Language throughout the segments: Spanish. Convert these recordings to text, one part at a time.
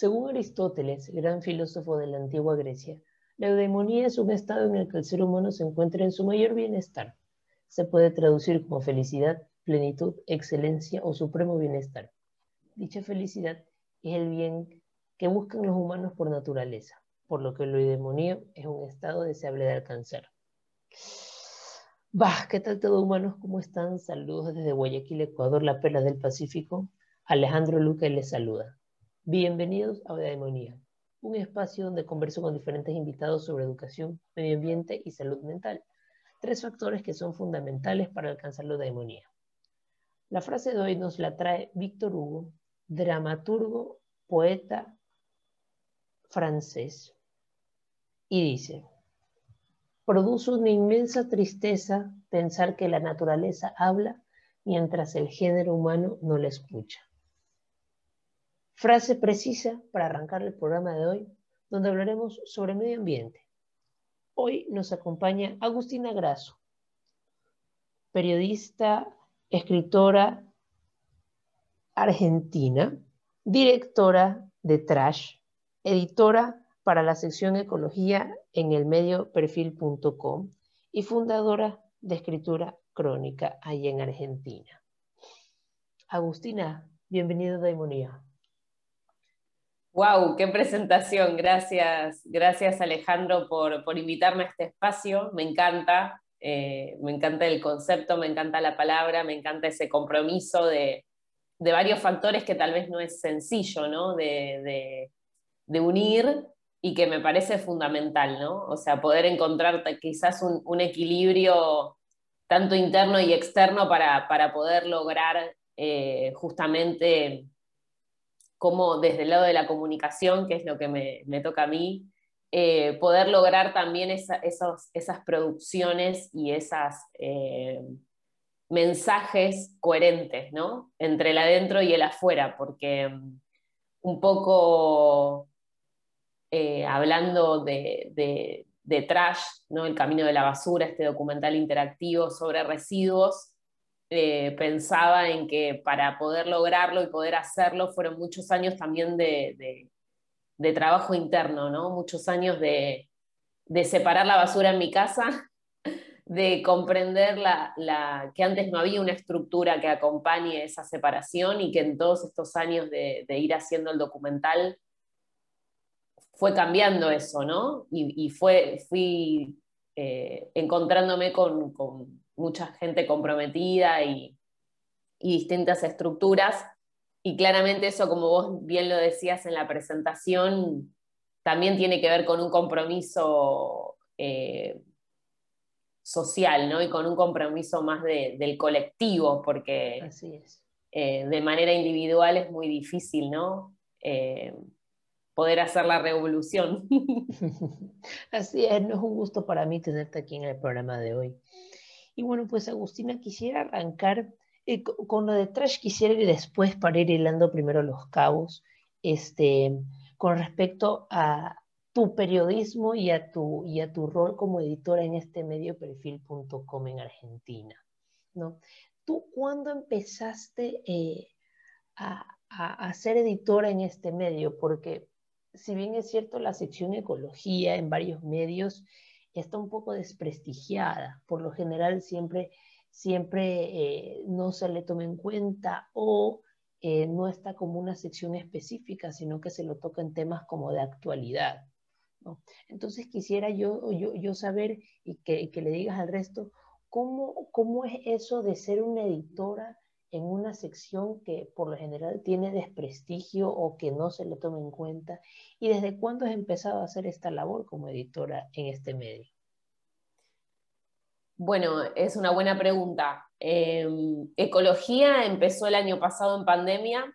Según Aristóteles, gran filósofo de la antigua Grecia, la eudemonía es un estado en el que el ser humano se encuentra en su mayor bienestar. Se puede traducir como felicidad, plenitud, excelencia o supremo bienestar. Dicha felicidad es el bien que buscan los humanos por naturaleza, por lo que la eudemonía es un estado deseable de alcanzar. Bah, ¿qué tal todo humanos? ¿Cómo están? Saludos desde Guayaquil, Ecuador, la perla del Pacífico. Alejandro Luque les saluda. Bienvenidos a Eudemonía, un espacio donde converso con diferentes invitados sobre educación, medio ambiente y salud mental, tres factores que son fundamentales para alcanzar la eudemonía. La frase de hoy nos la trae Víctor Hugo, dramaturgo, poeta francés, y dice, produce una inmensa tristeza pensar que la naturaleza habla mientras el género humano no la escucha. Frase precisa para arrancar el programa de hoy, donde hablaremos sobre medio ambiente. Hoy nos acompaña Agustina Grasso, periodista, escritora argentina, directora de Trash, editora para la sección Ecología en el medio perfil.com y fundadora de Escritura Crónica ahí en Argentina. Agustina, bienvenida a Daimonía. Wow, qué presentación. Gracias, gracias Alejandro por, invitarme a este espacio. Me encanta, eh, me encanta el concepto, me encanta la palabra, me encanta ese compromiso de, varios factores que tal vez no es sencillo, ¿no? De, unir y que me parece fundamental, ¿no? O sea, poder encontrar quizás un, equilibrio tanto interno y externo para, poder lograr eh, justamente cómo desde el lado de la comunicación, que es lo que me, toca a mí, eh, poder lograr también esas producciones y esos eh, mensajes coherentes, ¿no? Entre el adentro y el afuera, porque mm, un poco eh, hablando de, de, Trash, ¿no? El Camino de la Basura, este documental interactivo sobre residuos, eh, pensaba en que para poder lograrlo y poder hacerlo fueron muchos años también de, trabajo interno, ¿no? Muchos años de, separar la basura en mi casa, de comprender la, que antes no había una estructura que acompañe esa separación y que en todos estos años de, ir haciendo el documental fue cambiando eso, ¿no? Y, fue, fui eh, encontrándome con mucha gente comprometida y, distintas estructuras. Y claramente eso, como vos bien lo decías en la presentación, también tiene que ver con un compromiso eh, social, ¿no? Y con un compromiso más del colectivo, porque eh, de manera individual es muy difícil, ¿no? Eh, poder hacer la revolución. Así es, no es un gusto para mí tenerte aquí en el programa de hoy. Y bueno, pues Agustina, quisiera arrancar eh, con lo de Trash, quisiera ir después para ir hilando primero los cabos, este, con respecto a tu periodismo y a tu, y a tu rol como editora en este medio perfil.com en Argentina. ¿no? ¿Tú cuándo empezaste eh, a, a, a, ser editora en este medio? Porque si bien es cierto la sección ecología en varios medios está un poco desprestigiada. Por lo general siempre, siempre eh, no se le toma en cuenta o eh, no está como una sección específica, sino que se lo toca en temas como de actualidad. Entonces quisiera yo, yo, yo saber y que, que, le digas al resto, ¿cómo, ¿cómo es eso de ser una editora en una sección que por lo general tiene desprestigio o que no se le toma en cuenta? ¿Y desde cuándo has empezado a hacer esta labor como editora en este medio? Bueno, es una buena pregunta. Em, ecología empezó el año pasado en pandemia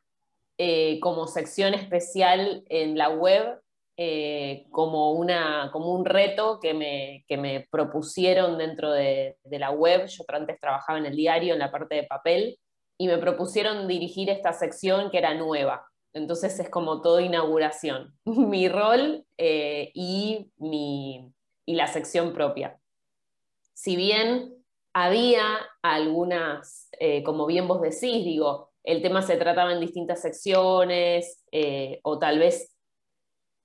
eh, como sección especial en la web, eh, como, una, como un reto que me, que me propusieron dentro de, de, la web. Yo antes trabajaba en el diario, en la parte de papel, y me propusieron dirigir esta sección que era nueva. Entonces es como todo inauguración, mi rol eh, y, mi, y la sección propia. Si bien había algunas, eh, como bien vos decís, digo, el tema se trataba en distintas secciones, eh, o tal vez,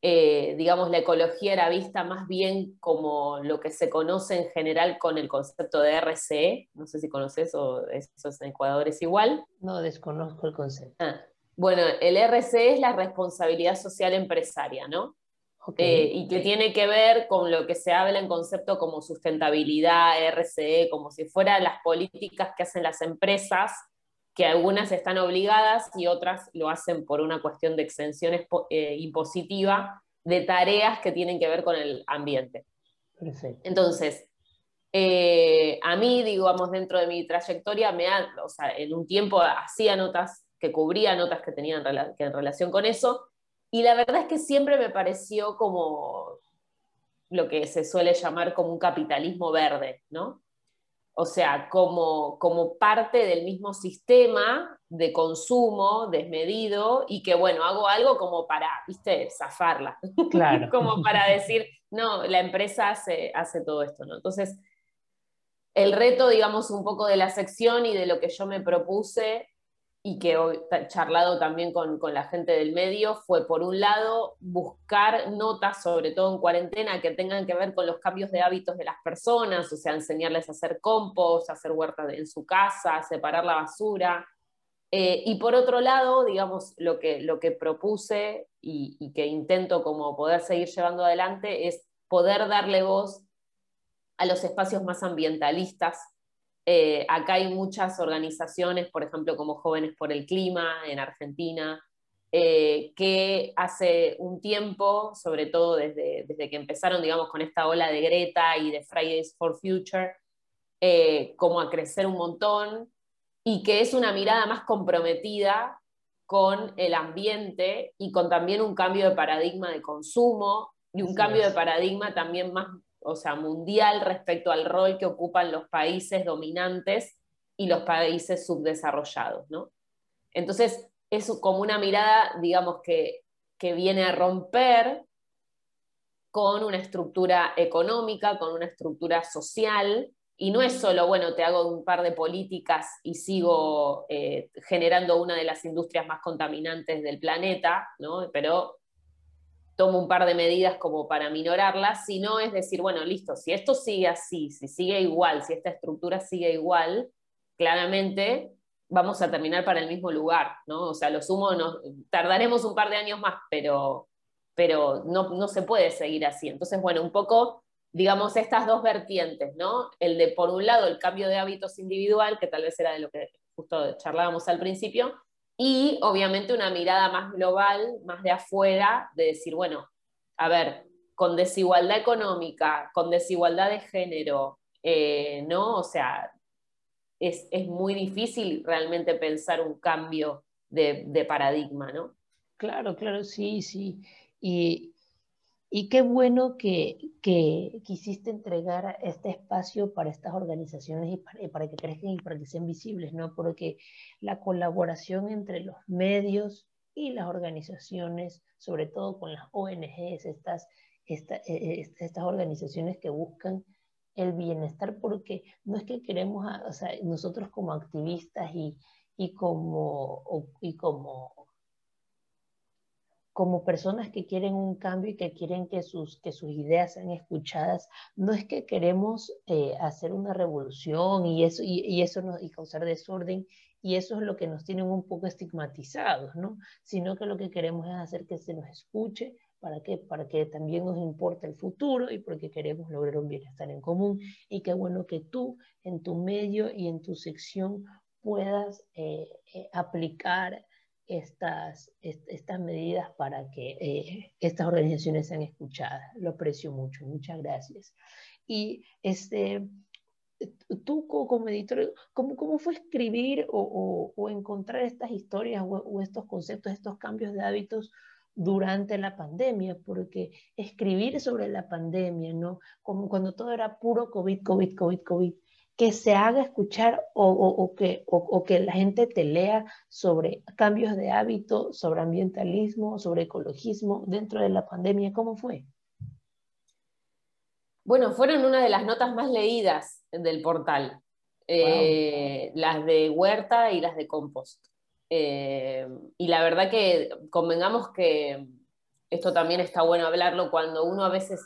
eh, digamos, la ecología era vista más bien como lo que se conoce en general con el concepto de RCE, no sé si conoces o eso en Ecuador es igual. No, desconozco el concepto. Ah, bueno, el RCE es la responsabilidad social empresaria, ¿no? Eh, y que tiene que ver con lo que se habla en concepto como sustentabilidad, RCE, como si fueran las políticas que hacen las empresas que algunas están obligadas y otras lo hacen por una cuestión de exención eh, impositiva de tareas que tienen que ver con el ambiente. Entonces, eh, a mí, digamos, dentro de mi trayectoria, me o sea, en un tiempo hacía notas que cubría notas que tenían que en relación con eso, y la verdad es que siempre me pareció como lo que se suele llamar como un capitalismo verde, ¿no? O sea, como, como parte del mismo sistema de consumo desmedido y que, bueno, hago algo como para, viste, zafarla. Claro. como para decir, no, la empresa hace, hace todo esto, ¿no? Entonces, el reto, digamos, un poco de la sección y de lo que yo me propuse y que he charlado también con, la gente del medio, fue por un lado buscar notas, sobre todo en cuarentena, que tengan que ver con los cambios de hábitos de las personas, o sea, enseñarles a hacer compost, a hacer huerta en su casa, separar la basura. Eh, y por otro lado, digamos, lo que, lo que propuse y, y que intento como poder seguir llevando adelante es poder darle voz a los espacios más ambientalistas eh, acá hay muchas organizaciones, por ejemplo, como Jóvenes por el Clima en Argentina, eh, que hace un tiempo, sobre todo desde, desde, que empezaron, digamos, con esta ola de Greta y de Fridays for Future, eh, como a crecer un montón y que es una mirada más comprometida con el ambiente y con también un cambio de paradigma de consumo y un cambio de paradigma también más o sea, mundial respecto al rol que ocupan los países dominantes y los países subdesarrollados, ¿no? Entonces, es como una mirada, digamos, que, que viene a romper con una estructura económica, con una estructura social, y no es solo, bueno, te hago un par de políticas y sigo eh, generando una de las industrias más contaminantes del planeta, ¿no? pero tomo un par de medidas como para minorarlas, sino es decir, bueno, listo, si esto sigue así, si sigue igual, si esta estructura sigue igual, claramente vamos a terminar para el mismo lugar, ¿no? O sea, lo sumo, tardaremos un par de años más, pero, pero no, no se puede seguir así. Entonces, bueno, un poco, digamos, estas dos vertientes, ¿no? El de, por un lado, el cambio de hábitos individual, que tal vez era de lo que justo charlábamos al principio, y obviamente una mirada más global, más de afuera, de decir, bueno, a ver, con desigualdad económica, con desigualdad de género, eh, ¿no? O sea, es, muy difícil realmente pensar un cambio de, de paradigma, ¿no? Claro, claro, sí, sí. Y, y qué bueno que, que, quisiste entregar este espacio para estas organizaciones y para, que crezcan y para que sean visibles, ¿no? Porque la colaboración entre los medios y las organizaciones, sobre todo con las ONGs, estas, e, e, estas organizaciones que buscan el bienestar, porque no es que queremos, o sea, nosotros como activistas y, y como, y como como personas que quieren un cambio y que quieren que sus, que sus ideas sean escuchadas, no es que queremos eh, hacer una revolución y eso, y, eso y causar desorden, y eso es lo que nos tienen un poco estigmatizados, ¿no? Sino que lo que queremos es hacer que se nos escuche, ¿para qué? Para que también nos importe el futuro y porque queremos lograr un bienestar en común. Y qué bueno que tú, en tu medio y en tu sección, puedas eh, eh, aplicar estas, estas medidas para que eh, estas organizaciones sean escuchadas. Lo aprecio mucho, muchas gracias. Y este, tú como editor, ¿cómo, cómo fue escribir o, o, encontrar estas historias o, estos conceptos, estos cambios de hábitos durante la pandemia? Porque escribir sobre la pandemia, ¿no? Como cuando todo era puro COVID, COVID, COVID, COVID que se haga escuchar o, que, o, que la gente te lea sobre cambios de hábito, sobre ambientalismo, sobre ecologismo dentro de la pandemia? ¿Cómo fue? Bueno, fueron una de las notas más leídas del portal, eh, las de huerta y las de compost. Eh, y la verdad que convengamos que esto también está bueno hablarlo cuando uno a veces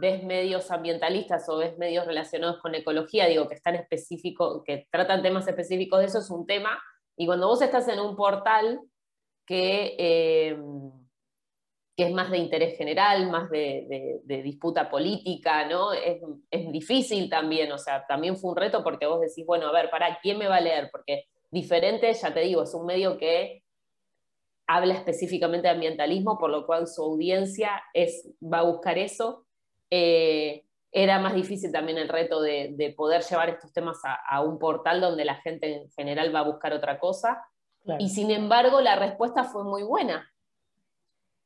ves medios ambientalistas o ves medios relacionados con ecología, digo, que están específicos, que tratan temas específicos de eso, es un tema. Y cuando vos estás en un portal que, eh, que es más de interés general, más de, disputa política, ¿no? Es, es, difícil también, o sea, también fue un reto porque vos decís, bueno, a ver, ¿para quién me va a leer? Porque diferente, ya te digo, es un medio que habla específicamente de ambientalismo, por lo cual su audiencia es, va a buscar eso. Eh, era más difícil también el reto de, poder llevar estos temas a, un portal donde la gente en general va a buscar otra cosa. Y sin embargo, la respuesta fue muy buena.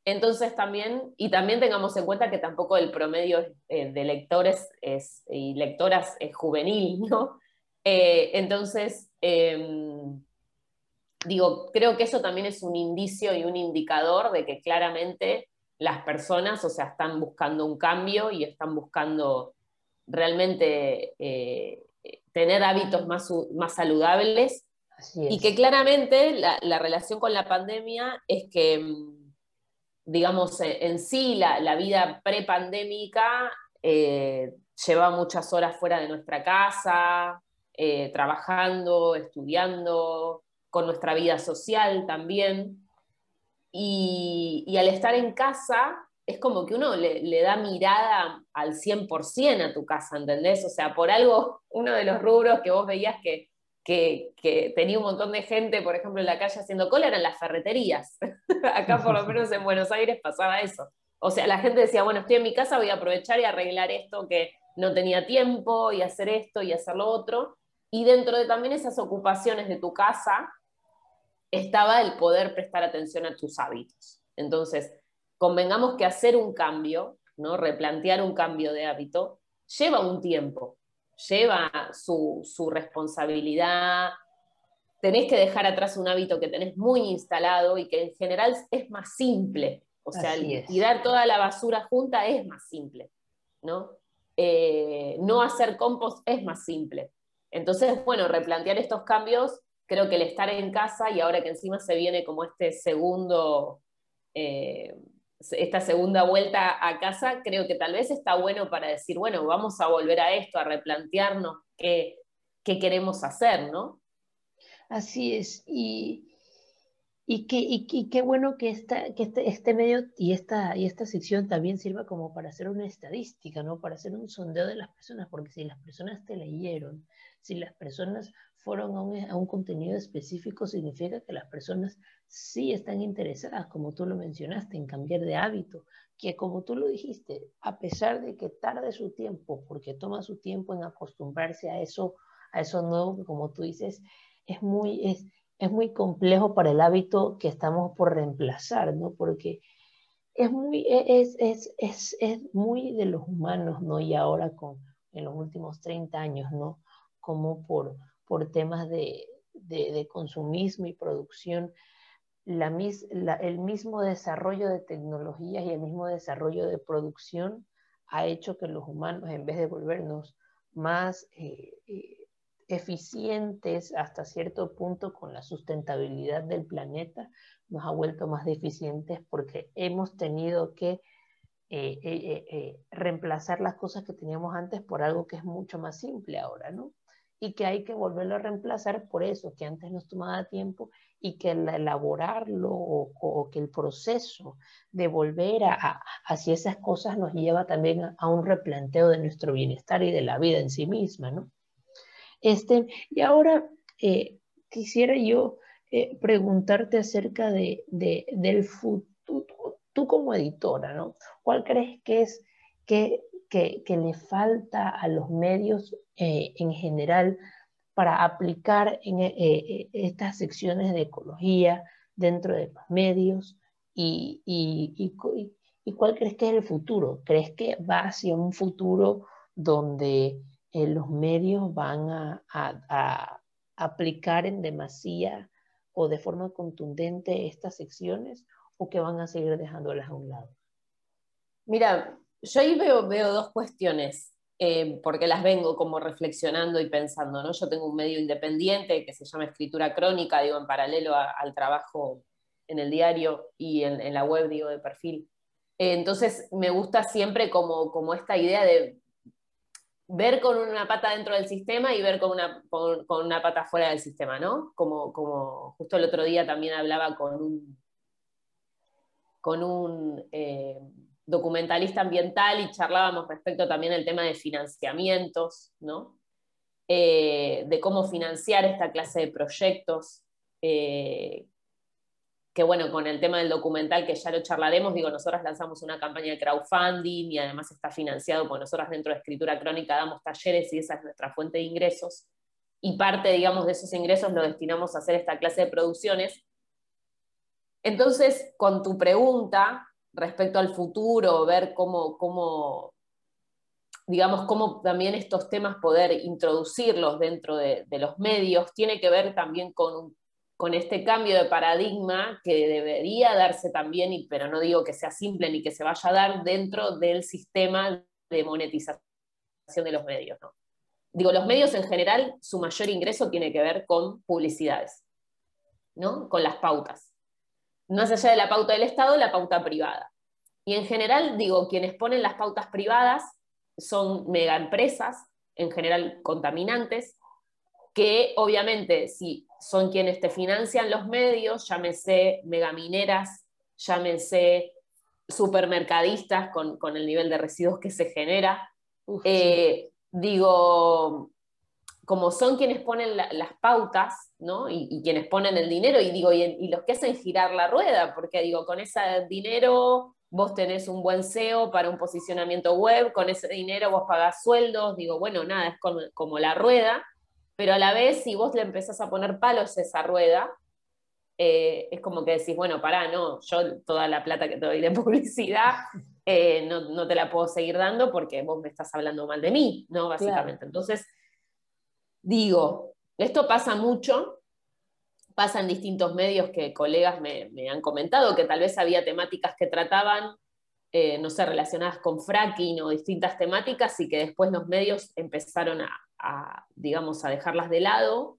Entonces también, y también tengamos en cuenta que tampoco el promedio eh, de lectores es, y lectoras es juvenil, ¿no? Eh, entonces, em, digo, creo que eso también es un indicio y un indicador de que claramente las personas, o sea, están buscando un cambio y están buscando realmente eh, tener hábitos más, más saludables. Y que claramente la, relación con la pandemia es que, mm, digamos, en sí la, vida prepandémica eh, lleva muchas horas fuera de nuestra casa, eh, trabajando, estudiando, con nuestra vida social también. Y, al estar en casa, es como que uno le, da mirada al 100% a tu casa, ¿entendés? O sea, por algo, uno de los rubros que vos veías que, que, tenía un montón de gente, por ejemplo, en la calle haciendo cola, eran las ferreterías. Acá, por lo menos en Buenos Aires, pasaba eso. O sea, la gente decía, bueno, estoy en mi casa, voy a aprovechar y arreglar esto que no tenía tiempo, y hacer esto y hacer lo otro. Y dentro de también esas ocupaciones de tu casa, estaba el poder prestar atención a tus hábitos. Entonces, convengamos que hacer un cambio, ¿no? replantear un cambio de hábito, lleva un tiempo, lleva su, responsabilidad. Tenés que dejar atrás un hábito que tenés muy instalado y que en general es más simple. O sea, tirar toda la basura junta es más simple, ¿no? Eh, no hacer compost es más simple. Entonces, bueno, replantear estos cambios creo que el estar en casa y ahora que encima se viene como este segundo, eh, esta segunda vuelta a casa, creo que tal vez está bueno para decir, bueno, vamos a volver a esto, a replantearnos qué, qué queremos hacer, ¿no? Así es, y, y, qué, y, qué bueno que, esta, que este, este, medio y esta, y esta sección también sirva como para hacer una estadística, ¿no? Para hacer un sondeo de las personas, porque si las personas te leyeron, si las personas fueron a un, contenido específico, significa que las personas sí están interesadas, como tú lo mencionaste, en cambiar de hábito, que como tú lo dijiste, a pesar de que tarde su tiempo, porque toma su tiempo en acostumbrarse a eso, a eso nuevo, que como tú dices, es muy, es, es muy complejo para el hábito que estamos por reemplazar, ¿no? Porque es muy, es, es, es, es muy de los humanos, ¿no? Y ahora con, en los últimos 30 años, ¿no? Como por, por temas de, consumismo y producción, la, el mismo desarrollo de tecnologías y el mismo desarrollo de producción ha hecho que los humanos, en vez de volvernos más eh, eh, eficientes hasta cierto punto con la sustentabilidad del planeta, nos ha vuelto más deficientes porque hemos tenido que eh, reemplazar las cosas que teníamos antes por algo que es mucho más simple ahora, ¿no? y que hay que volverlo a reemplazar por eso, que antes nos tomaba tiempo y que el elaborarlo o, que el proceso de volver a, hacia esas cosas nos lleva también a, un replanteo de nuestro bienestar y de la vida en sí misma, ¿no? Este, y ahora eh, quisiera yo eh, preguntarte acerca de, del futuro, tú como editora, ¿no? ¿Cuál crees que es que que, le falta a los medios eh, en general para aplicar en estas secciones de ecología dentro de los medios y, y, cuál crees que es el futuro? ¿Crees que va hacia un futuro donde los medios van a, a, aplicar en demasía o de forma contundente estas secciones o que van a seguir dejándolas a un lado? Mira, yo ahí veo, veo dos cuestiones. eh, porque las vengo como reflexionando y pensando, ¿no? Yo tengo un medio independiente que se llama Escritura Crónica, digo, en paralelo al trabajo en el diario y en, la web, digo, de perfil. Eh, entonces, me gusta siempre como, como esta idea de ver con una pata dentro del sistema y ver con una, con, una pata fuera del sistema, ¿no? Como, como justo el otro día también hablaba con un, con un eh, documentalista ambiental y charlábamos respecto también al tema de financiamientos, ¿no? Eh, de cómo financiar esta clase de proyectos, eh, que bueno, con el tema del documental que ya lo charlaremos, digo, nosotros lanzamos una campaña de crowdfunding y además está financiado, porque nosotros dentro de Escritura Crónica damos talleres y esa es nuestra fuente de ingresos, y parte, digamos, de esos ingresos lo destinamos a hacer esta clase de producciones. Entonces, con tu pregunta respecto al futuro, ver cómo, cómo digamos, cómo también estos temas poder introducirlos dentro de, de los medios, tiene que ver también con un con este cambio de paradigma que debería darse también, pero no digo que sea simple ni que se vaya a dar dentro del sistema de monetización de los medios. ¿no? Digo, los medios en general, su mayor ingreso tiene que ver con publicidades, ¿no? con las pautas. Más allá de la pauta del Estado, la pauta privada. Y en general, digo, quienes ponen las pautas privadas son mega empresas, en general contaminantes, que obviamente si son quienes te financian los medios, llámese megamineras, llámese supermercadistas con, el nivel de residuos que se genera. Eh, digo, como son quienes ponen las pautas, ¿no? Y, quienes ponen el dinero, y digo, y, los que hacen girar la rueda, porque digo, con ese dinero vos tenés un buen SEO para un posicionamiento web, con ese dinero vos pagás sueldos, digo, bueno, nada, es como la rueda, pero a la vez, si vos le empezás a poner palos a esa rueda, eh, es como que decís, bueno, pará, no, yo toda la plata que te doy de publicidad eh, no, te la puedo seguir dando porque vos me estás hablando mal de mí, ¿no? Básicamente. Entonces, digo, esto pasa mucho, pasa en distintos medios que colegas me, han comentado, que tal vez había temáticas que trataban, eh, no sé, relacionadas con fracking o distintas temáticas y que después los medios empezaron a, a, digamos, a dejarlas de lado.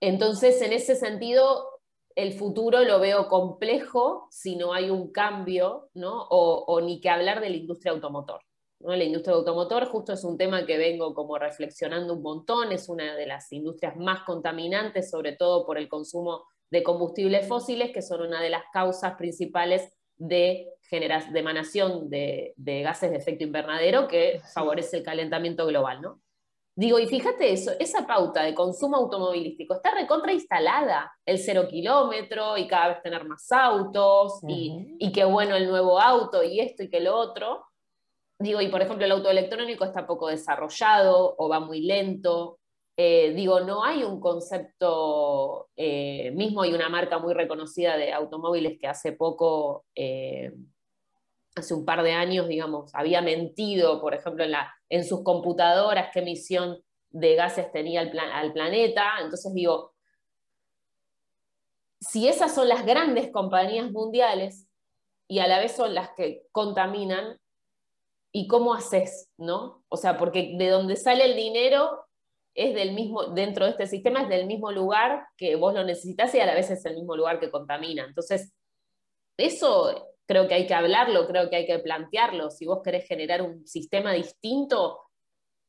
Entonces, en ese sentido, el futuro lo veo complejo si no hay un cambio, ¿no? O, ni que hablar de la industria automotor. ¿no? La industria automotor justo es un tema que vengo como reflexionando un montón, es una de las industrias más contaminantes, sobre todo por el consumo de combustibles fósiles, que son una de las causas principales de, de emanación de, de gases de efecto invernadero que favorece el calentamiento global, ¿no? Digo, y fíjate eso, esa pauta de consumo automovilístico está recontra instalada, el cero kilómetro y cada vez tener más autos y, y qué bueno el nuevo auto y esto y que lo otro. Digo, y por ejemplo el auto electrónico está poco desarrollado o va muy lento. Eh, digo, no hay un concepto, eh, mismo hay una marca muy reconocida de automóviles que hace poco eh, hace un par de años, digamos, había mentido, por ejemplo, en, sus computadoras qué emisión de gases tenía el al planeta. Entonces digo, si esas son las grandes compañías mundiales y a la vez son las que contaminan, ¿y cómo haces? ¿no? O sea, porque de donde sale el dinero es del mismo, dentro de este sistema es del mismo lugar que vos lo necesitas y a la vez es el mismo lugar que contamina. Entonces, eso creo que hay que hablarlo, creo que hay que plantearlo. Si vos querés generar un sistema distinto,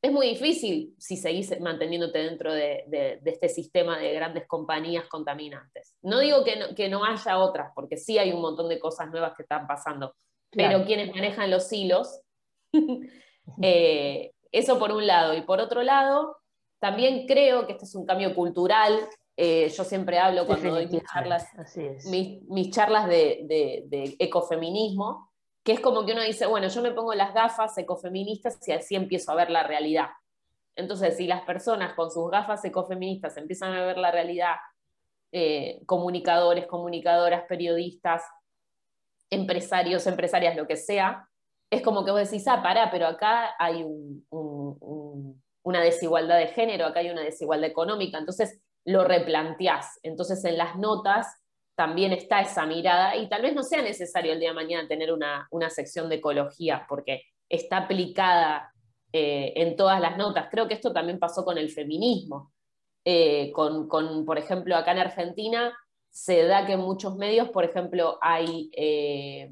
es muy difícil si seguís manteniéndote dentro de, este sistema de grandes compañías contaminantes. No digo que no, haya otras, porque sí hay un montón de cosas nuevas que están pasando, pero quienes manejan los hilos, eh, eso por un lado. Y por otro lado, también creo que este es un cambio cultural eh, yo siempre hablo cuando doy mis charlas, mis, charlas de, ecofeminismo, que es como que uno dice, bueno, yo me pongo las gafas ecofeministas y así empiezo a ver la realidad. Entonces, si las personas con sus gafas ecofeministas empiezan a ver la realidad, eh, comunicadores, comunicadoras, periodistas, empresarios, empresarias, lo que sea, es como que vos decís, ah, pará, pero acá hay una desigualdad de género, acá hay una desigualdad económica. Entonces, lo replanteás. Entonces en las notas también está esa mirada y tal vez no sea necesario el día de mañana tener una, sección de ecología porque está aplicada eh, en todas las notas. Creo que esto también pasó con el feminismo. Eh, con, por ejemplo, acá en Argentina se da que en muchos medios, por ejemplo, hay eh,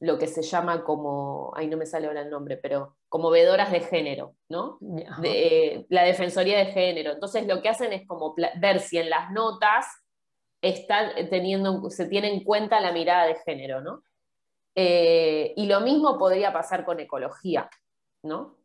lo que se llama como, ahí no me sale ahora el nombre, pero como vedoras de género, ¿no? De, la Defensoría de Género. Entonces lo que hacen es como ver si en las notas está teniendo, se tiene en cuenta la mirada de género, ¿no? y lo mismo podría pasar con ecología. ¿no?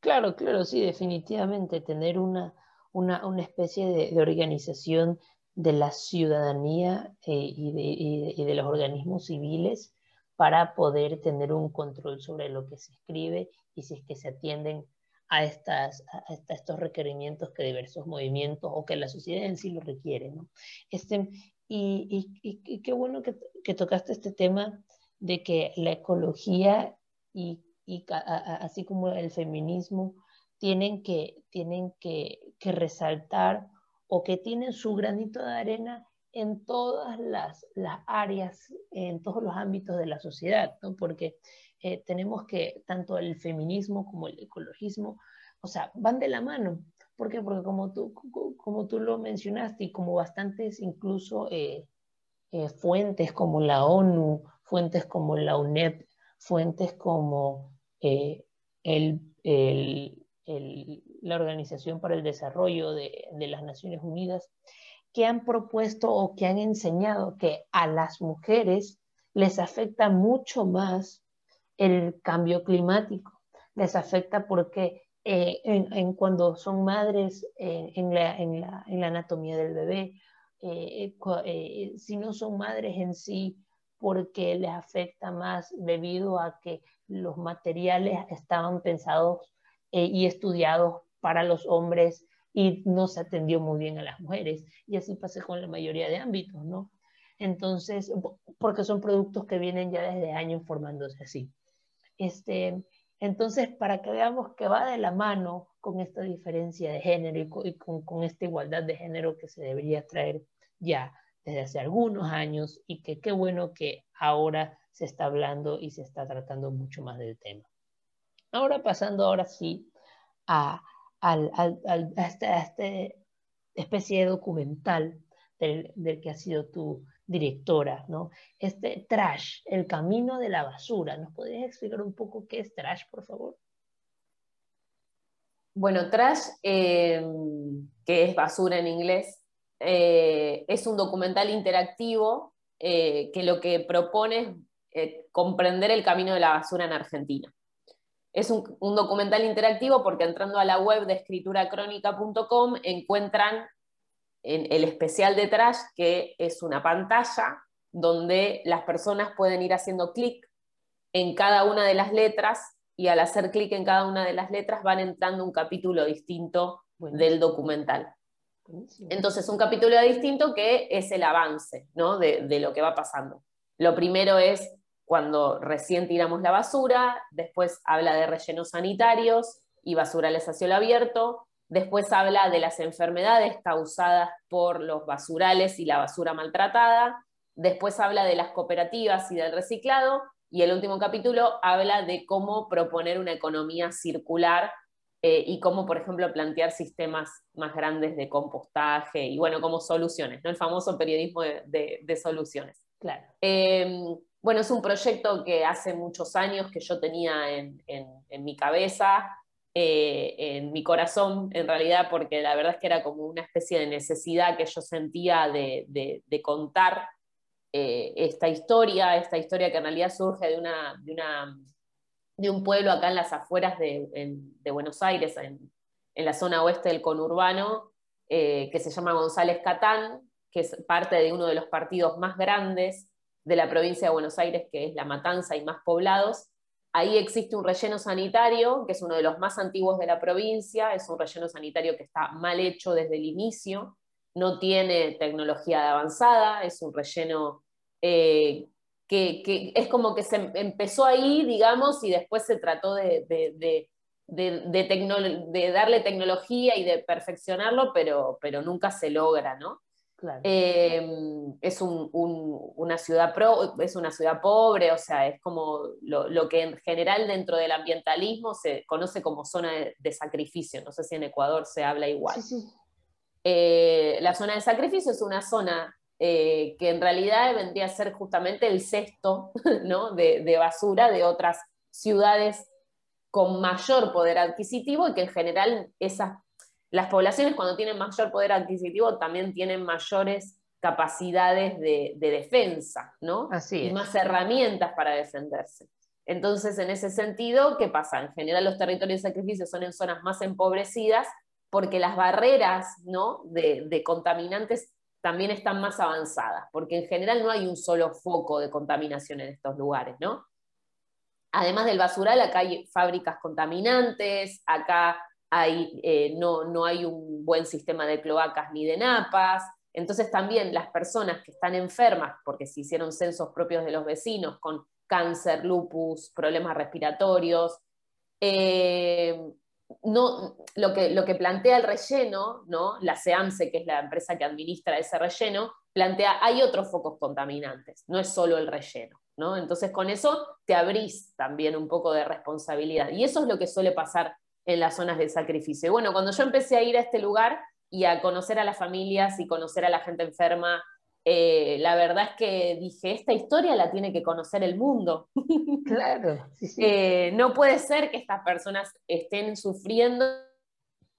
Claro, claro, sí, definitivamente tener una, una, especie de, organización de la ciudadanía eh, y, de, los organismos civiles para poder tener un control sobre lo que se escribe y si es que se atienden a, estas, a estos requerimientos que diversos movimientos o que la sociedad en sí lo requiere. ¿no? Este, y, y, qué bueno que, que, tocaste este tema de que la ecología y y así como el feminismo, tienen que, tienen que, resaltar o que tienen su granito de arena en todas las, áreas, en todos los ámbitos de la sociedad, ¿no? porque eh, tenemos que tanto el feminismo como el ecologismo, o sea, van de la mano. ¿Por qué? Porque como tú, como tú lo mencionaste y como bastantes incluso eh, eh, fuentes como la ONU, fuentes como la UNEP, fuentes como eh, la Organización para el Desarrollo de, las Naciones Unidas, que han propuesto o que han enseñado que a las mujeres les afecta mucho más el cambio climático. Les afecta porque eh, cuando son madres eh, en, la, anatomía del bebé, si no son madres en sí, porque les afecta más debido a que los materiales estaban pensados eh, y estudiados para los hombres y no se atendió muy bien a las mujeres. Y así pasa con la mayoría de ámbitos, ¿no? Entonces, porque son productos que vienen ya desde años formándose así. Este, entonces, para que veamos que va de la mano con esta diferencia de género y con, con esta igualdad de género que se debería traer ya desde hace algunos años y que qué bueno que ahora se está hablando y se está tratando mucho más del tema. Ahora pasando ahora sí a, esta, este especie de documental del, que ha sido tu directora, ¿no? Este trash, el camino de la basura. ¿Nos podrías explicar un poco qué es trash, por favor? Bueno, trash, eh, que es basura en inglés, eh, es un documental interactivo eh, que lo que propone es comprender el camino de la basura en Argentina. Es un, documental interactivo porque entrando a la web de escrituracrónica.com encuentran en el especial detrás que es una pantalla donde las personas pueden ir haciendo clic en cada una de las letras y al hacer clic en cada una de las letras van entrando un capítulo distinto del documental. Entonces, un capítulo distinto que es el avance de, lo que va pasando. Lo primero es cuando recién tiramos la basura, después habla de rellenos sanitarios y basurales a cielo abierto, después habla de las enfermedades causadas por los basurales y la basura maltratada, después habla de las cooperativas y del reciclado, y el último capítulo habla de cómo proponer una economía circular eh, y cómo, por ejemplo, plantear sistemas más grandes de compostaje y, bueno, como soluciones, ¿no? El famoso periodismo de, soluciones. Claro. Em, bueno, es un proyecto que hace muchos años que yo tenía en, mi cabeza, eh, en mi corazón, en realidad, porque la verdad es que era como una especie de necesidad que yo sentía de, contar eh, esta historia, esta historia que en realidad surge de un pueblo acá en las afueras de, Buenos Aires, en, la zona oeste del conurbano, eh, que se llama González Catán, que es parte de uno de los partidos más grandes de la provincia de Buenos Aires, que es La Matanza y más poblados. Ahí existe un relleno sanitario, que es uno de los más antiguos de la provincia, es un relleno sanitario que está mal hecho desde el inicio, no tiene tecnología avanzada, es un relleno eh, que, es como que se empezó ahí, digamos, y después se trató de, de, de, darle tecnología y de perfeccionarlo, pero, pero nunca se logra, ¿no? Em, es, una ciudad es una ciudad pobre, o sea, es como lo, que en general dentro del ambientalismo se conoce como zona de, sacrificio. No sé si en Ecuador se habla igual. Eh, la zona de sacrificio es una zona eh, que en realidad vendría a ser justamente el cesto de, de basura de otras ciudades con mayor poder adquisitivo y que en general esas las poblaciones cuando tienen mayor poder adquisitivo también tienen mayores capacidades de, defensa, ¿no? Así y más herramientas para defenderse. Entonces, en ese sentido, ¿qué pasa? En general los territorios de sacrificio son en zonas más empobrecidas porque las barreras ¿no? de, contaminantes también están más avanzadas, porque en general no hay un solo foco de contaminación en estos lugares, ¿no? Además del basural, acá hay fábricas contaminantes, acá eh, no, no hay un buen sistema de cloacas ni de napas. Entonces también las personas que están enfermas, porque se hicieron censos propios de los vecinos con cáncer, lupus, problemas respiratorios, eh, no, lo, que, lo que plantea el relleno, ¿no? la SEAMSE, que es la empresa que administra ese relleno, plantea, hay otros focos contaminantes, no es solo el relleno. ¿no? Entonces con eso te abrís también un poco de responsabilidad. Y eso es lo que suele pasar en las zonas de sacrificio. Y bueno, cuando yo empecé a ir a este lugar y a conocer a las familias y conocer a la gente enferma, eh, la verdad es que dije, esta historia la tiene que conocer el mundo. Claro. Eh, no puede ser que estas personas estén sufriendo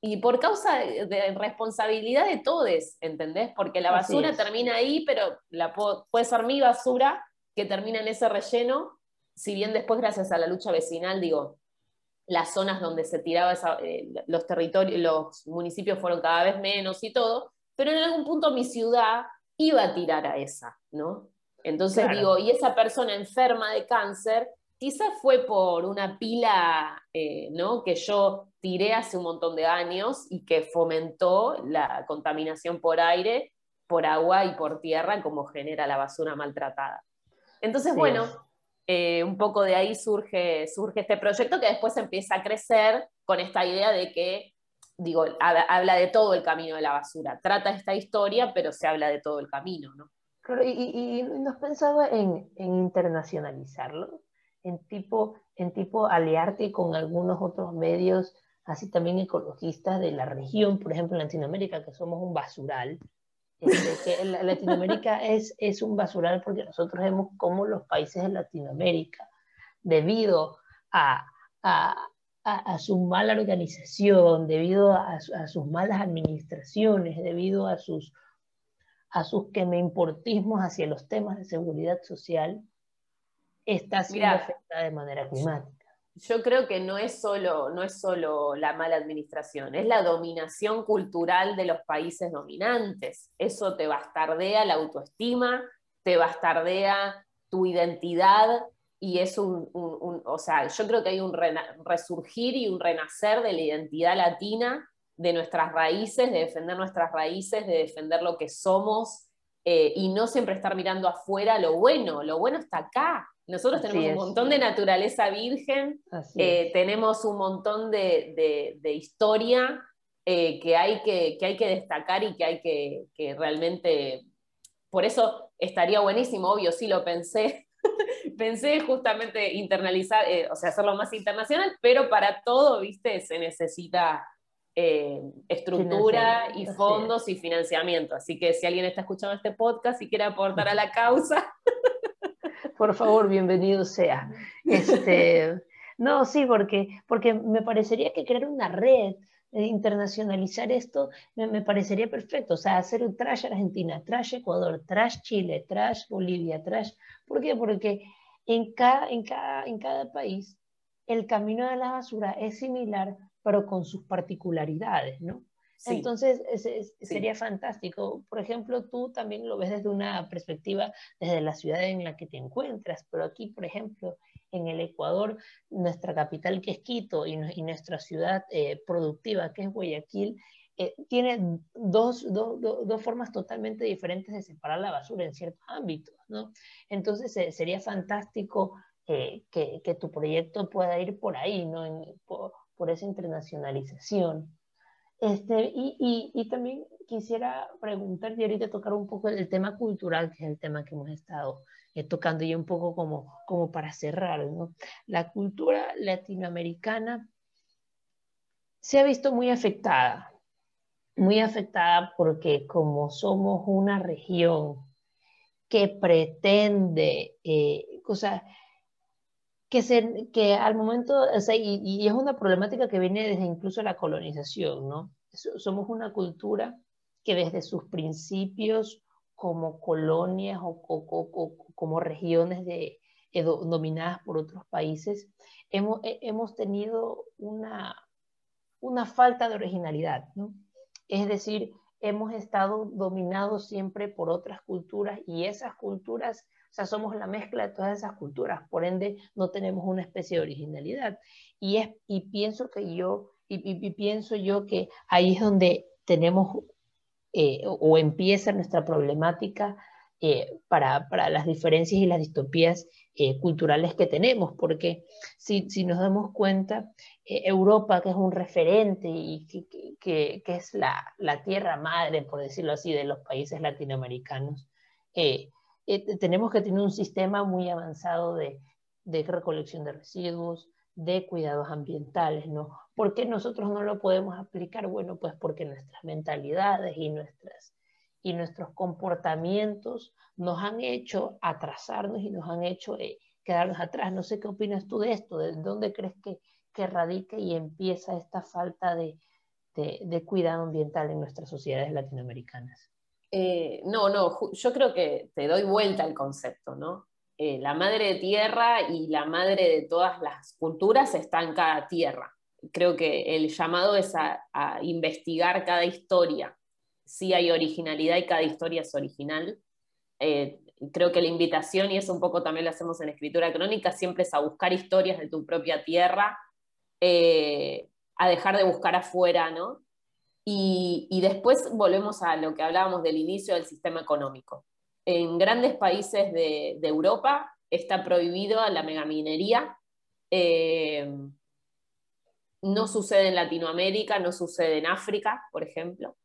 y por causa de, responsabilidad de todos, ¿entendés? Porque la basura termina ahí, pero la puede ser mi basura que termina en ese relleno, si bien después gracias a la lucha vecinal, digo, las zonas donde se tiraba eh, los territorios, los municipios fueron cada vez menos y todo, pero en algún punto mi ciudad iba a tirar a esa, ¿no? Entonces digo, y esa persona enferma de cáncer, quizás fue por una pila, eh, ¿no? Que yo tiré hace un montón de años y que fomentó la contaminación por aire, por agua y por tierra, como genera la basura maltratada. Entonces, bueno, eh, un poco de ahí surge, surge este proyecto que después empieza a crecer con esta idea de que, digo, habla de todo el camino de la basura. Trata esta historia, pero se habla de todo el camino, ¿no? Claro, y, y, nos pensaba en, en, internacionalizarlo, en tipo, en tipo aliarte con algunos otros medios, así también ecologistas de la región, por ejemplo en Latinoamérica, que somos un basural, este, que Latinoamérica es, es un basural porque nosotros vemos cómo los países de Latinoamérica, debido a, a, a, su mala organización, debido a, sus malas administraciones, debido a sus, a sus que me importismos hacia los temas de seguridad social, está siendo afectada de manera climática yo creo que no es, solo, no es solo la mala administración, es la dominación cultural de los países dominantes. Eso te bastardea la autoestima, te bastardea tu identidad y es un, o sea, yo creo que hay un resurgir y un renacer de la identidad latina, de nuestras raíces, de defender nuestras raíces, de defender lo que somos eh, y no siempre estar mirando afuera lo bueno, lo bueno está acá, nosotros tenemos un montón de naturaleza virgen, eh, tenemos un montón de, historia eh, que, hay que, hay que destacar y que hay que, realmente... Por eso estaría buenísimo, obvio, sí lo pensé. pensé justamente internalizar, eh, o sea, hacerlo más internacional, pero para todo, viste, se necesita estructura y fondos y financiamiento. Así que si alguien está escuchando este podcast y quiere aportar a la causa, por favor, bienvenido sea. Este, no, sí, porque, porque me parecería que crear una red, eh, internacionalizar esto, me, parecería perfecto. O sea, hacer un trash Argentina, trash Ecuador, trash Chile, trash Bolivia, trash. ¿Por qué? Porque en cada, en cada, en cada país el camino de la basura es similar, pero con sus particularidades, ¿no? Entonces, sería fantástico. Por ejemplo, tú también lo ves desde una perspectiva, desde la ciudad en la que te encuentras, pero aquí, por ejemplo, en el Ecuador, nuestra capital que es Quito y, nuestra ciudad eh, productiva que es Guayaquil, eh, tiene dos, dos, formas totalmente diferentes de separar la basura en ciertos ámbitos, ¿no? Entonces sería fantástico eh, que, que, tu proyecto pueda ir por ahí, ¿no? por, por esa internacionalización. Este, y, y, también quisiera preguntar y ahorita tocar un poco el tema cultural, que es el tema que hemos estado eh, tocando y un poco como, como para cerrar, ¿no? La cultura latinoamericana se ha visto muy afectada, muy afectada porque como somos una región que pretende, eh, o sea, que, se, que al momento, o sea, y, y, es una problemática que viene desde incluso la colonización, ¿no? Somos una cultura que desde sus principios como colonias o, o, como regiones de, eh, dominadas por otros países, hemos, hemos tenido una, una falta de originalidad, ¿no? Es decir, hemos estado dominados siempre por otras culturas y esas culturas, o sea, somos la mezcla de todas esas culturas, por ende no tenemos una especie de originalidad. Y, es, y pienso que yo, y, pienso yo que ahí es donde tenemos eh, o empieza nuestra problemática eh, para, para, las diferencias y las distopías eh, culturales que tenemos, porque si, si nos damos cuenta, eh, Europa, que es un referente y que, que, que es la, la, tierra madre, por decirlo así, de los países latinoamericanos, eh, tenemos que tener un sistema muy avanzado de, recolección de residuos, de cuidados ambientales, ¿no? ¿Por qué nosotros no lo podemos aplicar? Bueno, pues porque nuestras mentalidades y, nuestras, y nuestros comportamientos nos han hecho atrasarnos y nos han hecho eh, quedarnos atrás. No sé qué opinas tú de esto, de dónde crees que, que radica y empieza esta falta de, de, cuidado ambiental en nuestras sociedades latinoamericanas. Eh, no, no, yo creo que te doy vuelta al concepto, ¿no? Eh, la madre de tierra y la madre de todas las culturas está en cada tierra. Creo que el llamado es a, investigar cada historia. Sí hay originalidad y cada historia es original, eh, creo que la invitación, y eso un poco también lo hacemos en escritura crónica, siempre es a buscar historias de tu propia tierra, a dejar de buscar afuera, ¿no? Y, después volvemos a lo que hablábamos del inicio del sistema económico. En grandes países de, Europa está prohibido la megaminería. Eh, no sucede en Latinoamérica, no sucede en África, por ejemplo,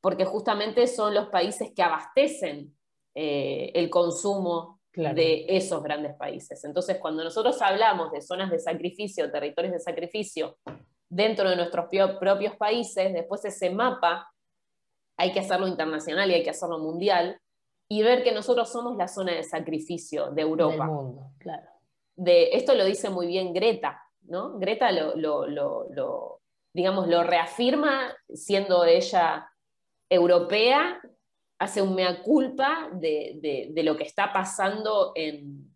porque justamente son los países que abastecen eh, el consumo de esos grandes países. Entonces, cuando nosotros hablamos de zonas de sacrificio, territorios de sacrificio dentro de nuestros propios países, después ese mapa hay que hacerlo internacional y hay que hacerlo mundial y ver que nosotros somos la zona de sacrificio de Europa. Del mundo, claro. De, esto lo dice muy bien Greta, ¿no? Greta lo, lo, digamos, lo reafirma siendo ella europea hace un mea culpa de, lo que está pasando en,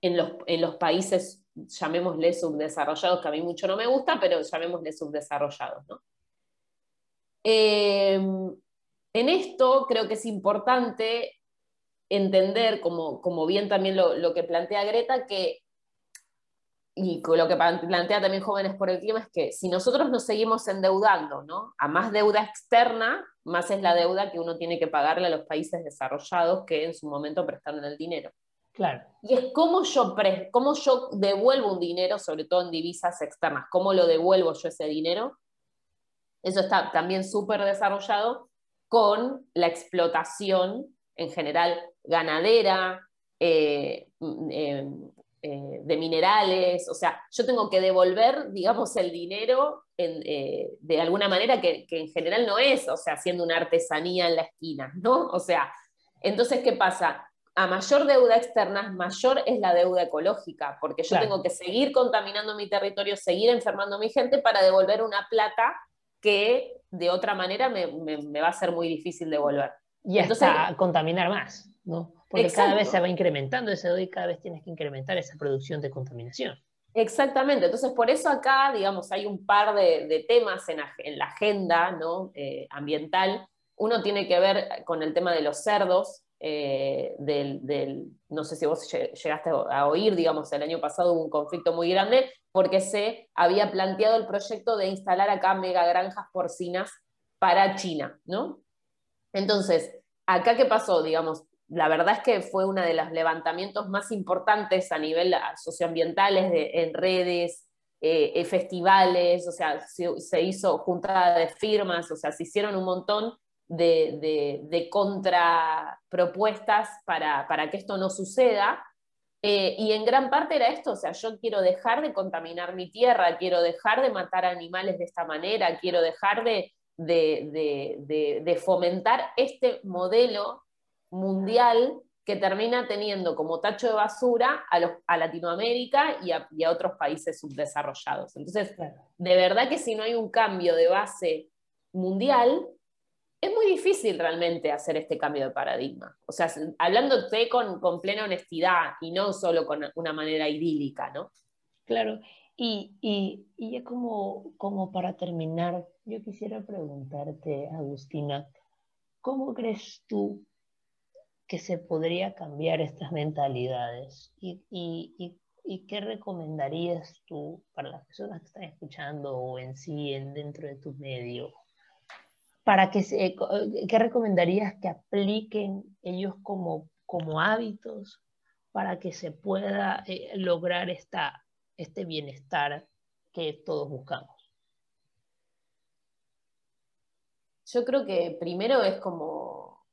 en, los, países, llamémosle subdesarrollados, que a mí mucho no me gusta, pero llamémosle subdesarrollados. Em, en esto creo que es importante entender, como, como bien también lo, lo, que plantea Greta, que y lo que plantea también Jóvenes por el Clima es que si nosotros nos seguimos endeudando, ¿no? A más deuda externa, más es la deuda que uno tiene que pagarle a los países desarrollados que en su momento prestaron el dinero. Y es cómo yo, pre cómo yo devuelvo un dinero, sobre todo en divisas externas, cómo lo devuelvo yo ese dinero. Eso está también súper desarrollado con la explotación en general ganadera, eh, eh, eh, de minerales, o sea, yo tengo que devolver, digamos, el dinero de alguna manera que, en general no es, o sea, haciendo una artesanía en la esquina, ¿no? O sea, entonces, ¿qué pasa? A mayor deuda externa, mayor es la deuda ecológica, porque yo tengo que seguir contaminando mi territorio, seguir enfermando a mi gente para devolver una plata que de otra manera me, va a ser muy difícil devolver. Y entonces, contaminar más, ¿no? Porque cada vez se va incrementando ese DOI y cada vez tienes que incrementar esa producción de contaminación. Exactamente, entonces por eso acá, digamos, hay un par de, temas en, la agenda ¿no? Eh, ambiental. Uno tiene que ver con el tema de los cerdos, eh, del, no sé si vos llegaste a oír, digamos, el año pasado hubo un conflicto muy grande porque se había planteado el proyecto de instalar acá mega granjas porcinas para China, ¿no? Entonces, acá qué pasó, digamos, la verdad es que fue uno de los levantamientos más importantes a nivel socioambientales de, en redes, eh, festivales, o sea, se, hizo juntada de firmas, o sea, se hicieron un montón de, de, contrapropuestas para, para, que esto no suceda. y en gran parte era esto, o sea, yo quiero dejar de contaminar mi tierra, quiero dejar de matar animales de esta manera, quiero dejar de, de, fomentar este modelo mundial que termina teniendo como tacho de basura a, Latinoamérica y a, otros países subdesarrollados. Entonces, de verdad que si no hay un cambio de base mundial, es muy difícil realmente hacer este cambio de paradigma. O sea, hablándote con, con plena honestidad y no solo con una manera idílica, ¿no? Claro, y, y, y ya como, como para terminar, yo quisiera preguntarte, Agustina, ¿cómo crees tú que se podría cambiar estas mentalidades? ¿Y, y, y qué recomendarías tú para las personas que están escuchando o en sí en, dentro de tu medio? Para que se, ¿Qué recomendarías que apliquen ellos como, como hábitos para que se pueda eh, lograr esta este bienestar que todos buscamos? Yo creo que primero es como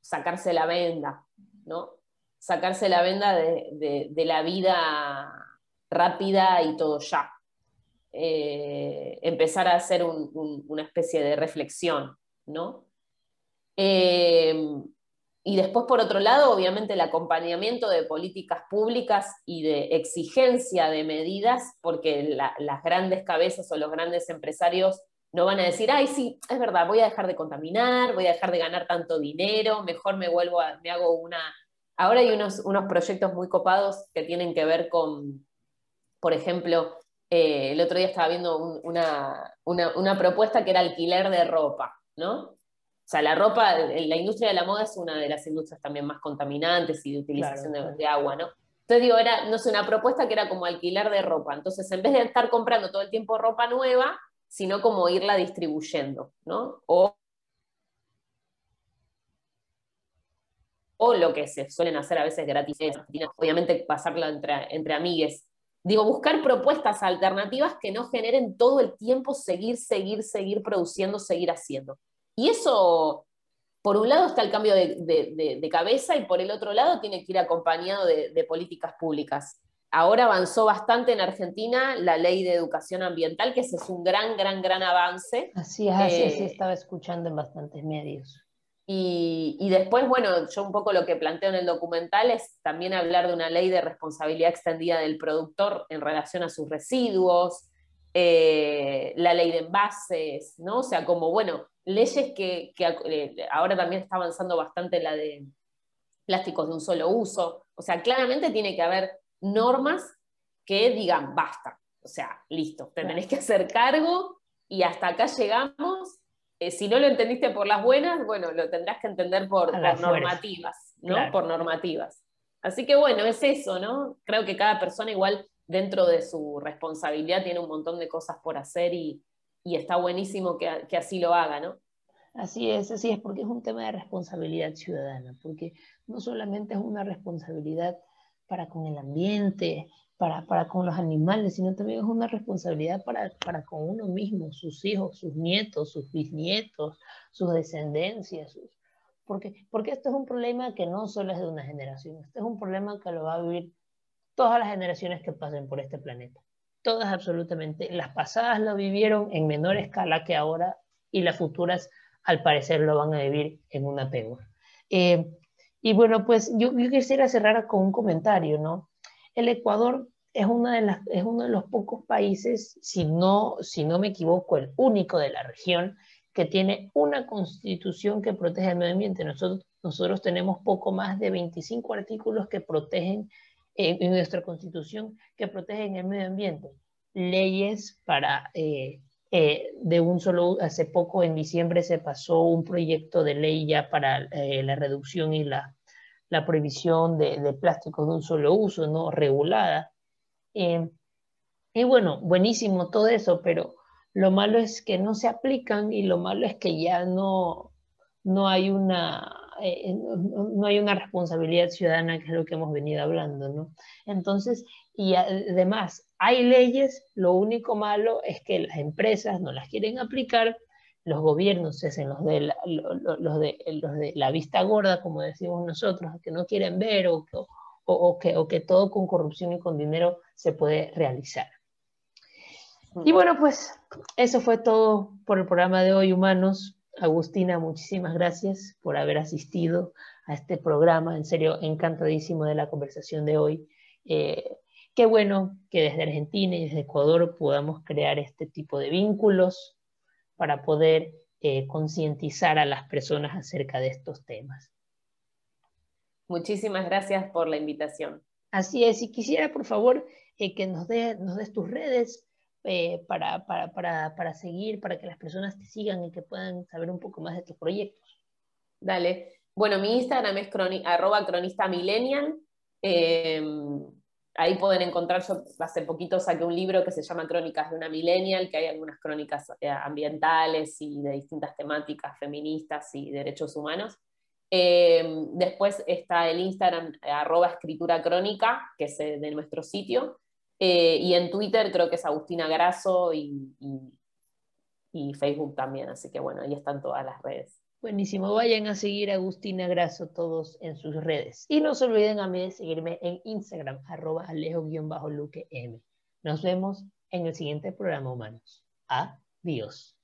sacarse la venda, ¿no? Sacarse la venda de, la vida rápida y todo ya. Eh, empezar a hacer una especie de reflexión, ¿no? Eh, y después, por otro lado, obviamente el acompañamiento de políticas públicas y de exigencia de medidas, porque las grandes cabezas o los grandes empresarios no van a decir, ay, sí, es verdad, voy a dejar de contaminar, voy a dejar de ganar tanto dinero, mejor me vuelvo a, me hago una... Ahora hay unos, unos proyectos muy copados que tienen que ver con, por ejemplo, eh, el otro día estaba viendo una, una, una propuesta que era alquiler de ropa, ¿no? O sea, la ropa, la industria de la moda es una de las industrias también más contaminantes y de utilización de, agua, ¿no? Entonces digo, era, no sé, una propuesta que era como alquilar de ropa. Entonces, en vez de estar comprando todo el tiempo ropa nueva, sino como irla distribuyendo, ¿no? O, o lo que se suelen hacer a veces gratis, obviamente pasarla entre, entre amigues. Digo, buscar propuestas alternativas que no generen todo el tiempo seguir, seguir, seguir produciendo, seguir haciendo. Y eso, por un lado está el cambio de, cabeza y por el otro lado tiene que ir acompañado de, políticas públicas. Ahora avanzó bastante en Argentina la ley de educación ambiental, que ese es un gran, gran, gran avance. Así es, así eh, estaba escuchando en bastantes medios. Y, y, después, bueno, yo un poco lo que planteo en el documental es también hablar de una ley de responsabilidad extendida del productor en relación a sus residuos, eh, la ley de envases, ¿no? O sea, como, bueno, leyes que, eh, ahora también está avanzando bastante la de plásticos de un solo uso. O sea, claramente tiene que haber normas que digan, basta. O sea, listo, te tenés que hacer cargo y hasta acá llegamos. Eh, si no lo entendiste por las buenas, bueno, lo tendrás que entender por, normativas, ¿no? Por normativas. Así que bueno, es eso, ¿no? Creo que cada persona igual dentro de su responsabilidad tiene un montón de cosas por hacer y, está buenísimo que, así lo haga, ¿no? Así es, así es, porque es un tema de responsabilidad ciudadana, porque no solamente es una responsabilidad para con el ambiente, para, para con los animales, sino también es una responsabilidad para, para con uno mismo, sus hijos, sus nietos, sus bisnietos, sus descendencias, porque, porque esto es un problema que no solo es de una generación, esto es un problema que lo va a vivir todas las generaciones que pasen por este planeta. Todas absolutamente. Las pasadas lo vivieron en menor escala que ahora y las futuras al parecer lo van a vivir en una peor. Eh, y bueno, pues yo, quisiera cerrar con un comentario, ¿no? El Ecuador es, una de las, es uno de los pocos países, si no, si no me equivoco, el único de la región que tiene una constitución que protege el medio ambiente. Nosotros, nosotros tenemos poco más de 25 artículos que protegen en, nuestra constitución que protegen el medio ambiente. Leyes para, eh, eh, de un solo, hace poco en diciembre se pasó un proyecto de ley ya para eh, la reducción y la, la prohibición de, de, plásticos de un solo uso, ¿no? Regulada. y bueno, buenísimo todo eso, pero lo malo es que no se aplican y lo malo es que ya no, no hay una, eh, no, hay una responsabilidad ciudadana, que es lo que hemos venido hablando, ¿no? Entonces, y además, hay leyes, lo único malo es que las empresas no las quieren aplicar, los gobiernos es los de la, los de, los de la vista gorda, como decimos nosotros, que no quieren ver o, o, que, o que todo con corrupción y con dinero se puede realizar. Y bueno, pues eso fue todo por el programa de hoy, humanos. Agustina, muchísimas gracias por haber asistido a este programa. En serio, encantadísimo de la conversación de hoy. Eh, qué bueno que desde Argentina y desde Ecuador podamos crear este tipo de vínculos para poder eh, concientizar a las personas acerca de estos temas. Muchísimas gracias por la invitación. Así es, y quisiera por favor eh, que nos, nos des tus redes eh, para, para, para, para, seguir, para que las personas te sigan y que puedan saber un poco más de tus proyectos. Dale. Bueno, mi Instagram es arroba cronista millennial. Em, ahí pueden encontrar, yo hace poquito saqué un libro que se llama Crónicas de una Millennial, que hay algunas crónicas eh, ambientales y de distintas temáticas feministas y derechos humanos. Em, después está el Instagram arroba escritura crónica, que es de nuestro sitio. Eh, y en Twitter creo que es Agustina Grasso y, Facebook también, así que bueno, ahí están todas las redes. Buenísimo, vayan a seguir a Agustina Grasso todos en sus redes. Y no se olviden a mí de seguirme en Instagram, arroba alejo-luque m. Nos vemos en el siguiente programa, humanos. Adiós.